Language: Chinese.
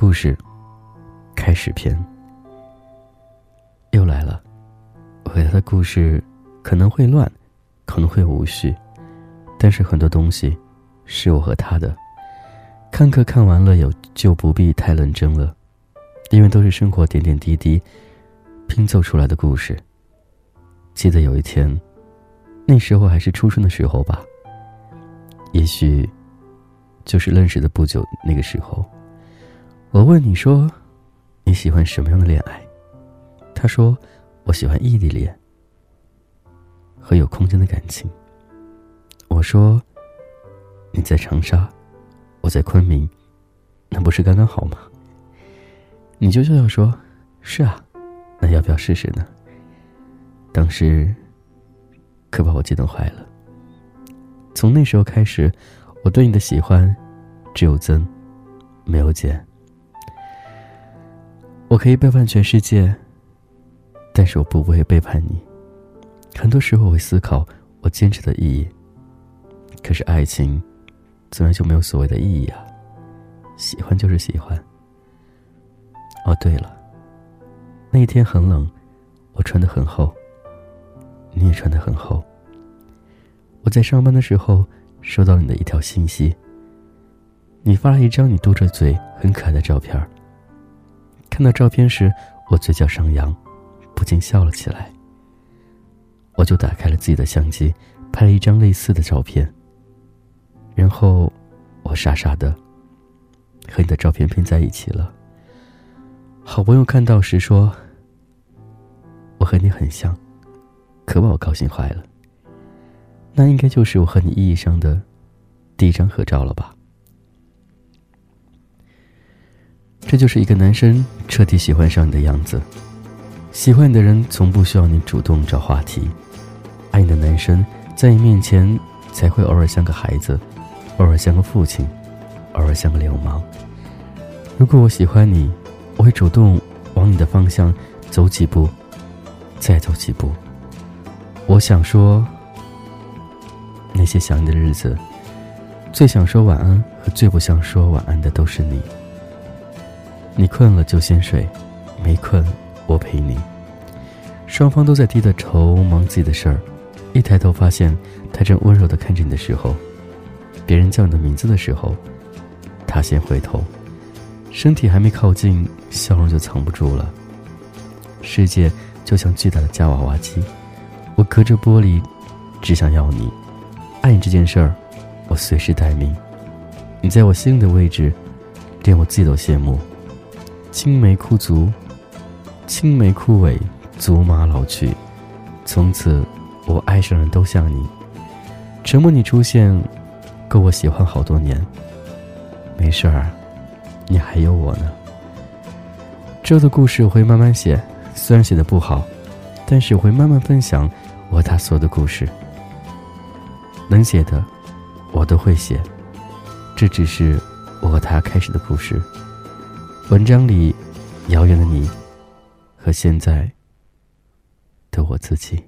故事开始篇又来了。我和他的故事可能会乱，可能会无序，但是很多东西是我和他的。看课看完了，有就不必太认真了，因为都是生活点点滴滴拼凑出来的故事。记得有一天，那时候还是初春的时候吧，也许就是认识的不久那个时候。我问你说，你喜欢什么样的恋爱？他说，我喜欢异地恋和有空间的感情。我说，你在长沙，我在昆明，那不是刚刚好吗？你就笑笑说，是啊，那要不要试试呢？当时可把我激动坏了。从那时候开始，我对你的喜欢只有增，没有减。我可以背叛全世界，但是我不会背叛你。很多时候我会思考我坚持的意义。可是爱情，从来就没有所谓的意义啊！喜欢就是喜欢。哦，对了，那一天很冷，我穿的很厚，你也穿的很厚。我在上班的时候收到了你的一条信息，你发了一张你嘟着嘴很可爱的照片儿。看到照片时，我嘴角上扬，不禁笑了起来。我就打开了自己的相机，拍了一张类似的照片。然后，我傻傻的和你的照片拼在一起了。好朋友看到时说：“我和你很像，可把我高兴坏了。”那应该就是我和你意义上的第一张合照了吧？这就是一个男生彻底喜欢上你的样子。喜欢你的人从不需要你主动找话题，爱你的男生在你面前才会偶尔像个孩子，偶尔像个父亲，偶尔像个流氓。如果我喜欢你，我会主动往你的方向走几步，再走几步。我想说，那些想你的日子，最想说晚安和最不想说晚安的都是你。你困了就先睡，没困我陪你。双方都在低着头忙自己的事儿，一抬头发现他正温柔的看着你的时候，别人叫你的名字的时候，他先回头，身体还没靠近，笑容就藏不住了。世界就像巨大的夹娃娃机，我隔着玻璃，只想要你，爱你这件事儿，我随时待命。你在我心里的位置，连我自己都羡慕。青梅枯足，青梅枯萎，竹马老去。从此，我爱上人都像你。沉默你出现，够我喜欢好多年。没事儿，你还有我呢。之后的故事我会慢慢写，虽然写的不好，但是我会慢慢分享我和他所有的故事。能写的，我都会写。这只是我和他开始的故事。文章里，遥远的你，和现在的我自己。